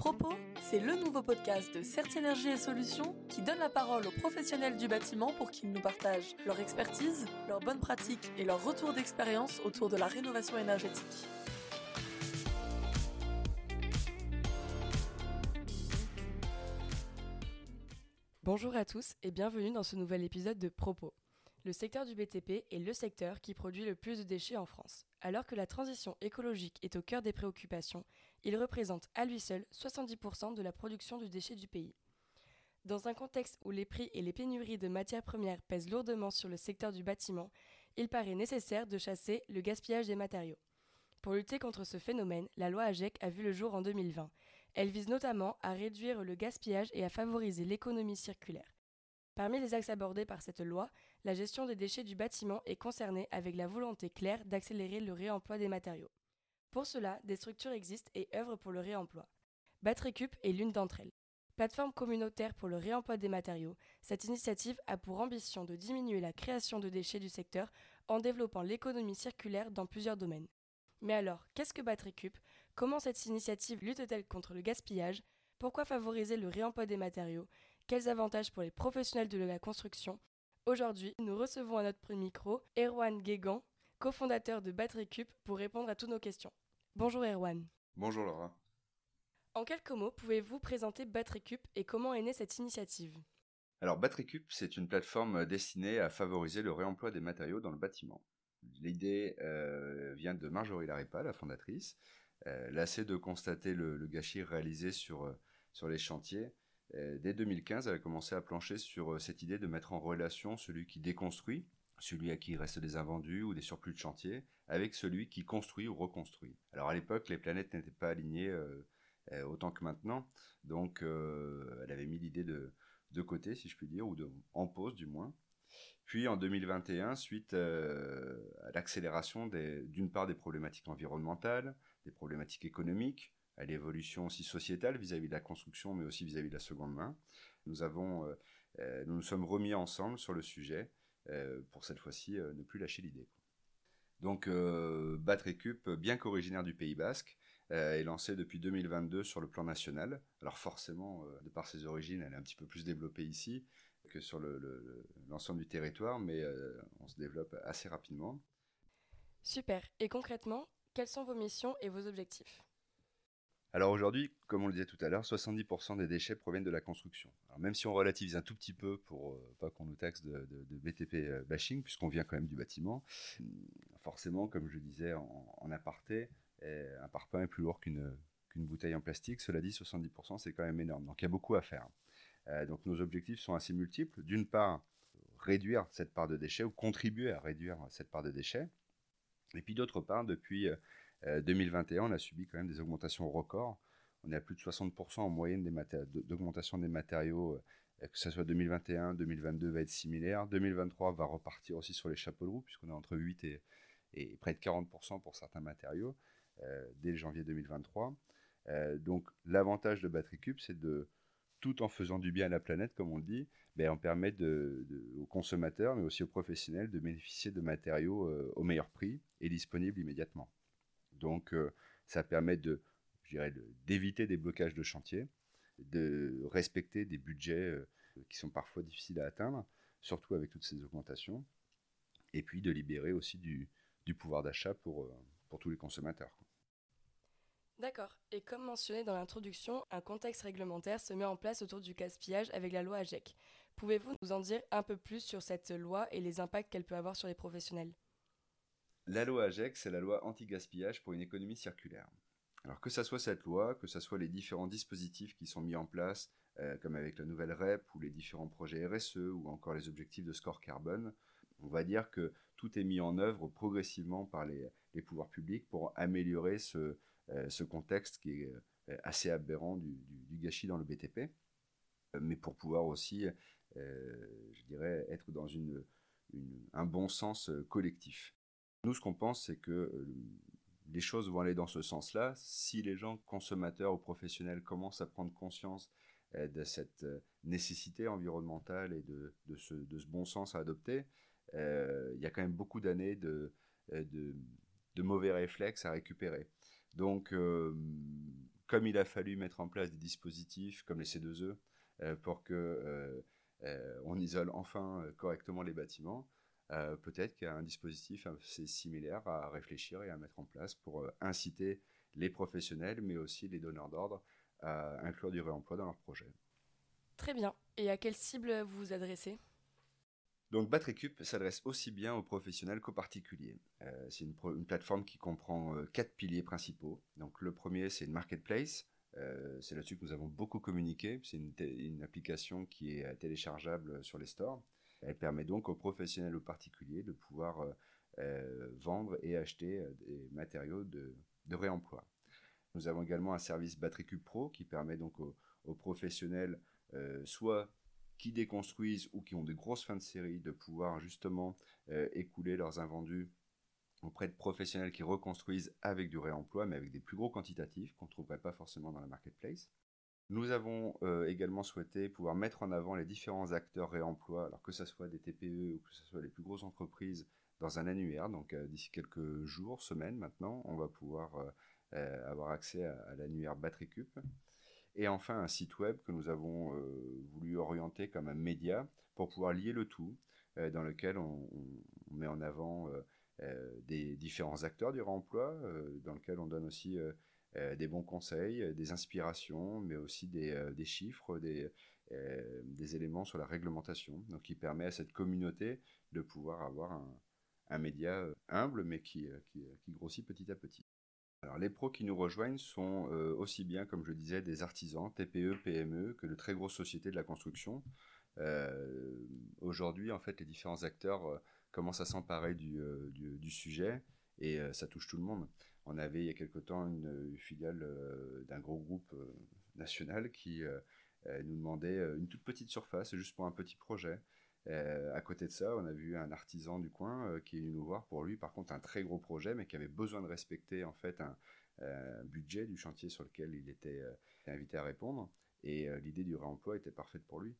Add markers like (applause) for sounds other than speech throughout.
Propos, c'est le nouveau podcast de CERT Énergie et Solutions qui donne la parole aux professionnels du bâtiment pour qu'ils nous partagent leur expertise, leurs bonnes pratiques et leurs retours d'expérience autour de la rénovation énergétique. Bonjour à tous et bienvenue dans ce nouvel épisode de Propos. Le secteur du BTP est le secteur qui produit le plus de déchets en France. Alors que la transition écologique est au cœur des préoccupations, il représente à lui seul 70% de la production du déchet du pays. Dans un contexte où les prix et les pénuries de matières premières pèsent lourdement sur le secteur du bâtiment, il paraît nécessaire de chasser le gaspillage des matériaux. Pour lutter contre ce phénomène, la loi AGEC a vu le jour en 2020. Elle vise notamment à réduire le gaspillage et à favoriser l'économie circulaire. Parmi les axes abordés par cette loi, la gestion des déchets du bâtiment est concernée avec la volonté claire d'accélérer le réemploi des matériaux. Pour cela, des structures existent et œuvrent pour le réemploi. Batrecup est l'une d'entre elles. Plateforme communautaire pour le réemploi des matériaux, cette initiative a pour ambition de diminuer la création de déchets du secteur en développant l'économie circulaire dans plusieurs domaines. Mais alors, qu'est-ce que Batrecup Comment cette initiative lutte-t-elle contre le gaspillage? Pourquoi favoriser le réemploi des matériaux? Quels avantages pour les professionnels de la construction? Aujourd'hui, nous recevons à notre micro Erwan Guégan, cofondateur de Battery pour répondre à toutes nos questions. Bonjour Erwan. Bonjour Laura. En quelques mots, pouvez-vous présenter Battery et comment est née cette initiative? Alors Battery c'est une plateforme destinée à favoriser le réemploi des matériaux dans le bâtiment. L'idée euh, vient de Marjorie Laripa, la fondatrice. Euh, lassée de constater le, gâchis réalisé sur, euh, sur les chantiers, euh, dès 2015, elle a commencé à plancher sur euh, cette idée de mettre en relation celui qui déconstruit, celui à qui il reste des invendus ou des surplus de chantier, avec celui qui construit ou reconstruit. Alors à l'époque, les planètes n'étaient pas alignées euh, autant que maintenant, donc elle avait mis l'idée de, de côté, si je puis dire, ou de, en pause du moins. Puis en 2021, suite à l'accélération d'une part des problématiques environnementales, des problématiques économiques, à l'évolution aussi sociétale vis-à-vis de la construction, mais aussi vis-à-vis de la seconde main. Nous avons, euh, euh, nous nous sommes remis ensemble sur le sujet euh, pour cette fois-ci ne plus lâcher l'idée. Donc, euh, Batrecup, bien qu'originaire du Pays Basque, est lancé depuis 2022 sur le plan national. Alors forcément, de par ses origines, elle est un petit peu plus développée ici que sur l'ensemble du territoire, mais on se développe assez rapidement. Super. Et concrètement, quelles sont vos missions et vos objectifs? Alors aujourd'hui, comme on le disait tout à l'heure, 70% des déchets proviennent de la construction. Alors même si on relativise un tout petit peu pour euh, pas qu'on nous taxe de, BTP euh, bashing, puisqu'on vient quand même du bâtiment, hmm, forcément, comme je disais en, aparté, eh, un parpaing est plus lourd qu'une bouteille en plastique. Cela dit, 70% c'est quand même énorme. Donc il y a beaucoup à faire. Euh, donc nos objectifs sont assez multiples. D'une part, réduire cette part de déchets ou contribuer à réduire cette part de déchets. Et puis d'autre part, depuis 2021, euh, on a subi quand même des augmentations records. On est à plus de 60% en moyenne d'augmentation des matériaux, euh, que ce soit 2021, 2022 va être similaire. 2023 va repartir aussi sur les chapeaux de roue, puisqu'on est entre 8 et, près de 40% pour certains matériaux euh, dès janvier 2023. donc l'avantage de Battery Cube, c'est de, tout en faisant du bien à la planète, comme on le dit, ben, on permet aux consommateurs, mais aussi aux professionnels, de bénéficier de matériaux au meilleur prix et disponibles immédiatement. Donc, euh, ça permet de, d'éviter des blocages de chantier, de respecter des budgets euh, qui sont parfois difficiles à atteindre, surtout avec toutes ces augmentations, et puis de libérer aussi du, pouvoir d'achat pour, euh, pour tous les consommateurs. D'accord. Et comme mentionné dans l'introduction, un contexte réglementaire se met en place autour du gaspillage avec la loi AGEC. Pouvez-vous nous en dire un peu plus sur cette loi et les impacts qu'elle peut avoir sur les professionnels? La loi AGEC, c'est la loi anti-gaspillage pour une économie circulaire. Alors que ce soit cette loi, que ce soit les différents dispositifs qui sont mis en place, euh, comme avec la nouvelle REP ou les différents projets RSE ou encore les objectifs de score carbone, on va dire que tout est mis en œuvre progressivement par les, pouvoirs publics pour améliorer ce, euh, contexte qui est euh, assez aberrant du, gâchis dans le BTP, mais pour pouvoir aussi, je dirais, être dans un bon sens collectif. Nous, ce qu'on pense, c'est que euh, les choses vont aller dans ce sens-là. Si les gens, consommateurs ou professionnels, commencent à prendre conscience euh, de cette euh, nécessité environnementale et de, ce, bon sens à adopter, il y a quand même beaucoup d'années de, mauvais réflexes à récupérer. Donc, comme il a fallu mettre en place des dispositifs comme les C2E pour que on isole enfin correctement les bâtiments, peut-être qu'il y a un dispositif assez similaire à réfléchir et à mettre en place pour inciter les professionnels, mais aussi les donneurs d'ordre à inclure du réemploi dans leur projet. Très bien. Et à quelle cible vous vous adressez? Donc Batrecup s'adresse aussi bien aux professionnels qu'aux particuliers. Euh, c'est une, plateforme qui comprend euh, quatre piliers principaux. Donc le premier, c'est une marketplace. Euh, c'est là-dessus que nous avons beaucoup communiqué. C'est une, application qui est téléchargeable sur les stores. Elle permet donc aux professionnels ou particuliers de pouvoir vendre et acheter des matériaux de, réemploi. Nous avons également un service Battery Pro qui permet donc aux, professionnels soit qui déconstruisent ou qui ont des grosses fins de série de pouvoir justement euh, écouler leurs invendus auprès de professionnels qui reconstruisent avec du réemploi, mais avec des plus gros quantitatifs qu'on ne trouverait pas forcément dans la marketplace. Nous avons euh, également souhaité pouvoir mettre en avant les différents acteurs réemploi, alors que ce soit des TPE ou que ce soit les plus grosses entreprises, dans un annuaire. Donc euh, d'ici quelques jours, semaines maintenant, on va pouvoir avoir accès à, à l'annuaire Battery et enfin, un site web que nous avons euh, voulu orienter comme un média pour pouvoir lier le tout, euh, dans lequel on, met en avant euh, des différents acteurs du réemploi, dans lequel on donne aussi des bons conseils, des inspirations, mais aussi des, chiffres, des, éléments sur la réglementation, donc qui permet à cette communauté de pouvoir avoir un, média humble, mais qui, grossit petit à petit. Alors, les pros qui nous rejoignent sont euh, aussi bien, comme je disais, des artisans, TPE, PME, que de très grosses sociétés de la construction. Euh, aujourd'hui, en fait, les différents acteurs euh, commencent à s'emparer du, sujet et ça touche tout le monde. On avait il y a quelque temps une, filiale d'un gros groupe national qui nous demandait une toute petite surface juste pour un petit projet. Euh, à côté de ça, on a vu un artisan du coin euh, qui est venu nous voir pour lui, par contre, un très gros projet, mais qui avait besoin de respecter en fait un, budget du chantier sur lequel il était euh, invité à répondre. Et l'idée du réemploi était parfaite pour lui.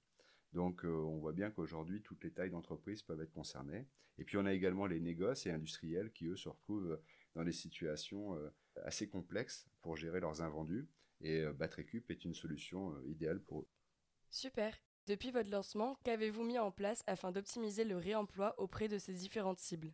Donc on voit bien qu'aujourd'hui, toutes les tailles d'entreprise peuvent être concernées. Et puis on a également les négoces et industriels qui, eux, se retrouvent dans des situations assez complexes pour gérer leurs invendus. Et Batrecup est une solution idéale pour eux. Super. Depuis votre lancement, qu'avez-vous mis en place afin d'optimiser le réemploi auprès de ces différentes cibles?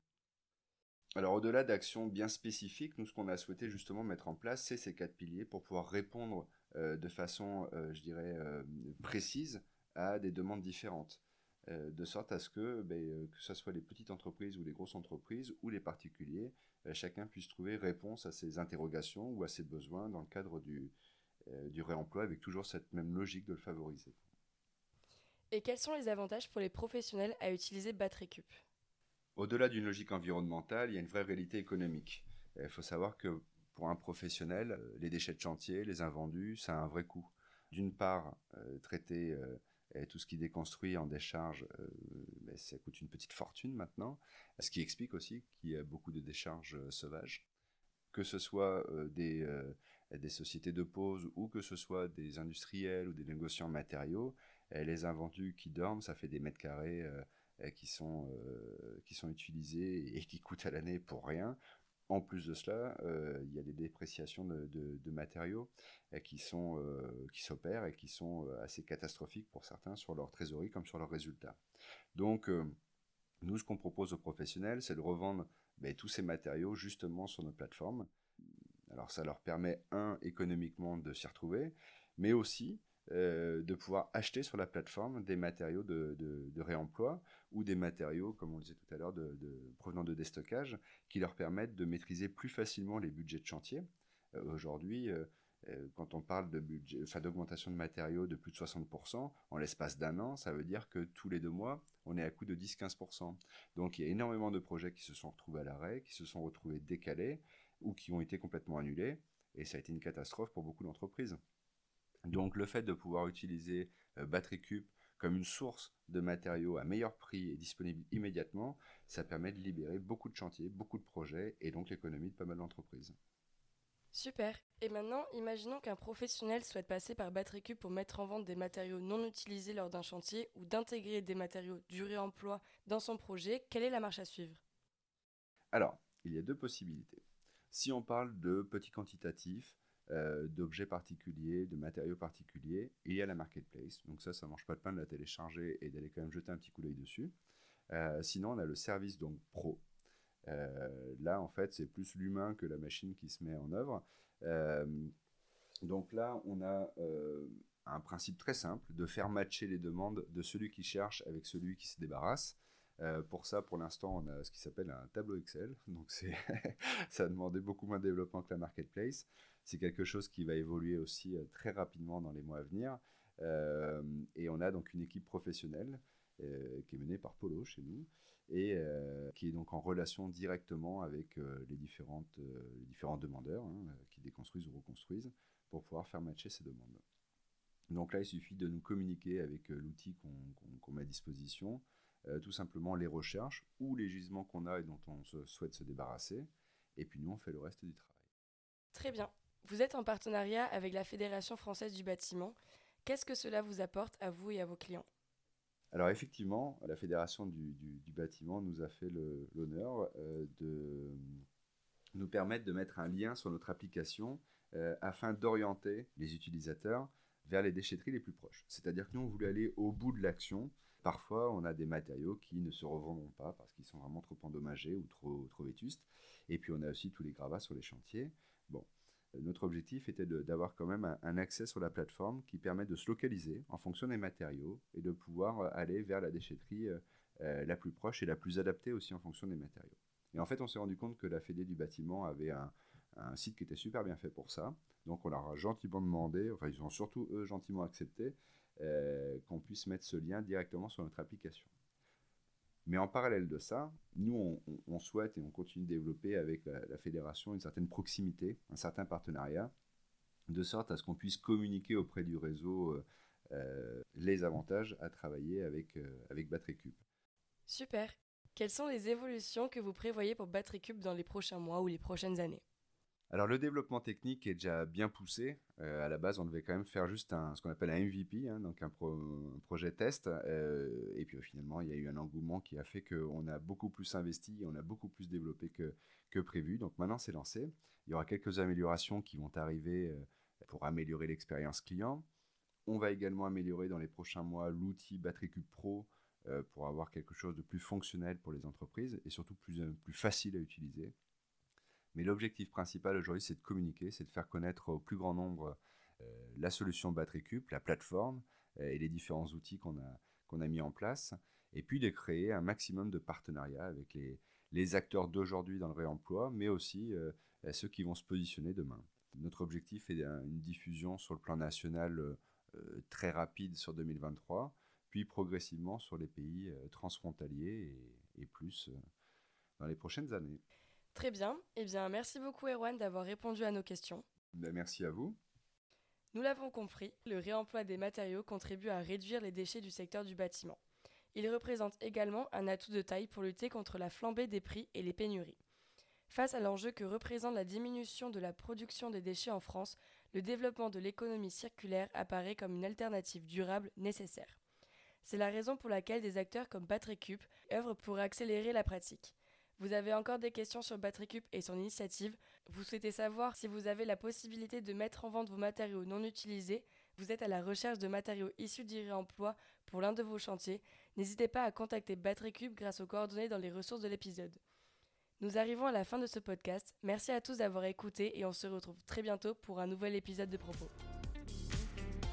Alors au-delà d'actions bien spécifiques, nous ce qu'on a souhaité justement mettre en place, c'est ces quatre piliers pour pouvoir répondre euh, de façon, euh, je dirais, euh, précise à des demandes différentes. de sorte à ce que, ben, que ce soit les petites entreprises ou les grosses entreprises ou les particuliers, chacun puisse trouver réponse à ses interrogations ou à ses besoins dans le cadre du, du réemploi avec toujours cette même logique de le favoriser. Et quels sont les avantages pour les professionnels à utiliser BatteryCup Au-delà d'une logique environnementale, il y a une vraie réalité économique. Il faut savoir que pour un professionnel, euh, les déchets de chantier, les invendus, ça a un vrai coût. D'une part, euh, traiter euh, tout ce qui déconstruit en décharge, ben, ça coûte une petite fortune maintenant, ce qui explique aussi qu'il y a beaucoup de décharges sauvages. Que ce soit des, des sociétés de pause ou que ce soit des industriels ou des négociants matériaux, les invendus qui dorment, ça fait des mètres carrés euh, qui, sont, euh, qui sont utilisés et qui coûtent à l'année pour rien. En plus de cela, euh, il y a des dépréciations de, matériaux qui sont qui s'opèrent et qui sont assez catastrophiques pour certains sur leur trésorerie comme sur leurs résultats. Donc, nous, ce qu'on propose aux professionnels, c'est de revendre ben, tous ces matériaux justement sur nos plateformes. Alors, ça leur permet, un, économiquement de s'y retrouver, mais aussi euh, de pouvoir acheter sur la plateforme des matériaux de, réemploi ou des matériaux, comme on le disait tout à l'heure, provenant de déstockage, qui leur permettent de maîtriser plus facilement les budgets de chantier. Euh, aujourd'hui, euh, quand on parle de d'augmentation de matériaux de plus de 60%, en l'espace d'un an, ça veut dire que tous les deux mois, on est à coût de 10-15%. Donc il y a énormément de projets qui se sont retrouvés à l'arrêt, qui se sont retrouvés décalés ou qui ont été complètement annulés. Et ça a été une catastrophe pour beaucoup d'entreprises. Donc le fait de pouvoir utiliser euh, BatteryCube comme une source de matériaux à meilleur prix et disponible immédiatement, ça permet de libérer beaucoup de chantiers, beaucoup de projets et donc l'économie de pas mal d'entreprises. Super. Et maintenant, imaginons qu'un professionnel souhaite passer par BatteryCube pour mettre en vente des matériaux non utilisés lors d'un chantier ou d'intégrer des matériaux du réemploi dans son projet. Quelle est la marche à suivre? Alors, il y a deux possibilités. Si on parle de petits quantitatifs, d'objets particuliers, de matériaux particuliers, et il y a la marketplace. Donc ça, ça ne mange pas de pain de la télécharger et d'aller quand même jeter un petit coup d'œil dessus. sinon, on a le service donc pro. là, en fait, c'est plus l'humain que la machine qui se met en œuvre. donc là, on a un principe très simple de faire matcher les demandes de celui qui cherche avec celui qui se débarrasse. Euh, pour ça, pour l'instant, on a ce qui s'appelle un tableau Excel. Donc, (laughs) ça a demandé beaucoup moins de développement que la marketplace. C'est quelque chose qui va évoluer aussi euh, très rapidement dans les mois à venir. Euh, et on a donc une équipe professionnelle qui est menée par Polo chez nous et qui est donc en relation directement avec les, différentes, différents demandeurs hein, qui déconstruisent ou reconstruisent pour pouvoir faire matcher ces demandes. Donc là, il suffit de nous communiquer avec l'outil qu'on met à disposition euh, tout simplement les recherches ou les gisements qu'on a et dont on souhaite se débarrasser. Et puis nous, on fait le reste du travail. Très bien. Vous êtes en partenariat avec la Fédération française du bâtiment. Qu'est-ce que cela vous apporte à vous et à vos clients? Alors effectivement, la Fédération du, bâtiment nous a fait l'honneur euh, de nous permettre de mettre un lien sur notre application euh, afin d'orienter les utilisateurs vers les déchetteries les plus proches. C'est-à-dire que nous, on voulait aller au bout de l'action Parfois, on a des matériaux qui ne se revendront pas parce qu'ils sont vraiment trop endommagés ou trop, trop vétustes. Et puis, on a aussi tous les gravats sur les chantiers. Euh, notre objectif était d'avoir quand même un, accès sur la plateforme qui permet de se localiser en fonction des matériaux et de pouvoir euh, aller vers la déchetterie euh, la plus proche et la plus adaptée aussi en fonction des matériaux. Et en fait, on s'est rendu compte que la Fédé du bâtiment avait un, site qui était super bien fait pour ça. Donc, on leur a gentiment demandé, enfin, ils ont surtout eux gentiment accepté euh, qu'on puisse mettre ce lien directement sur notre application. Mais en parallèle de ça, nous, on, souhaite et on continue de développer avec la, fédération une certaine proximité, un certain partenariat, de sorte à ce qu'on puisse communiquer auprès du réseau euh, euh, les avantages à travailler avec, avec BatteryCube. Super. Quelles sont les évolutions que vous prévoyez pour BatteryCube dans les prochains mois ou les prochaines années? Alors le développement technique est déjà bien poussé. Euh, à la base, on devait quand même faire juste ce qu'on appelle un MVP, hein, donc un, projet test. Euh, et puis finalement, il y a eu un engouement qui a fait qu'on a beaucoup plus investi, on a beaucoup plus développé que, que prévu. Donc maintenant, c'est lancé. Il y aura quelques améliorations qui vont arriver euh, pour améliorer l'expérience client. On va également améliorer dans les prochains mois l'outil BatteryCube Pro pour avoir quelque chose de plus fonctionnel pour les entreprises et surtout plus, plus facile à utiliser. Mais l'objectif principal aujourd'hui, c'est de communiquer, c'est de faire connaître au plus grand nombre euh, la solution BatteryCube, la plateforme euh, et les différents outils qu'on a, qu'on a mis en place, et puis de créer un maximum de partenariats avec les, les acteurs d'aujourd'hui dans le réemploi, mais aussi euh, ceux qui vont se positionner demain. Notre objectif est une diffusion sur le plan national très rapide sur 2023, puis progressivement sur les pays transfrontaliers et plus dans les prochaines années. Très bien. Eh bien, merci beaucoup, Erwan, d'avoir répondu à nos questions. Ben, merci à vous. Nous l'avons compris, le réemploi des matériaux contribue à réduire les déchets du secteur du bâtiment. Il représente également un atout de taille pour lutter contre la flambée des prix et les pénuries. Face à l'enjeu que représente la diminution de la production des déchets en France, le développement de l'économie circulaire apparaît comme une alternative durable nécessaire. C'est la raison pour laquelle des acteurs comme Batterycube œuvrent pour accélérer la pratique. Vous avez encore des questions sur BatteryCube et son initiative. Vous souhaitez savoir si vous avez la possibilité de mettre en vente vos matériaux non utilisés. Vous êtes à la recherche de matériaux issus du réemploi pour l'un de vos chantiers. N'hésitez pas à contacter BatteryCube grâce aux coordonnées dans les ressources de l'épisode. Nous arrivons à la fin de ce podcast. Merci à tous d'avoir écouté et on se retrouve très bientôt pour un nouvel épisode de Propos.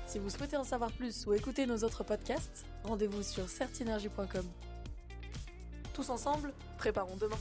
Si vous souhaitez en savoir plus ou écouter nos autres podcasts, rendez-vous sur certinergie.com. Tous ensemble, préparons demain.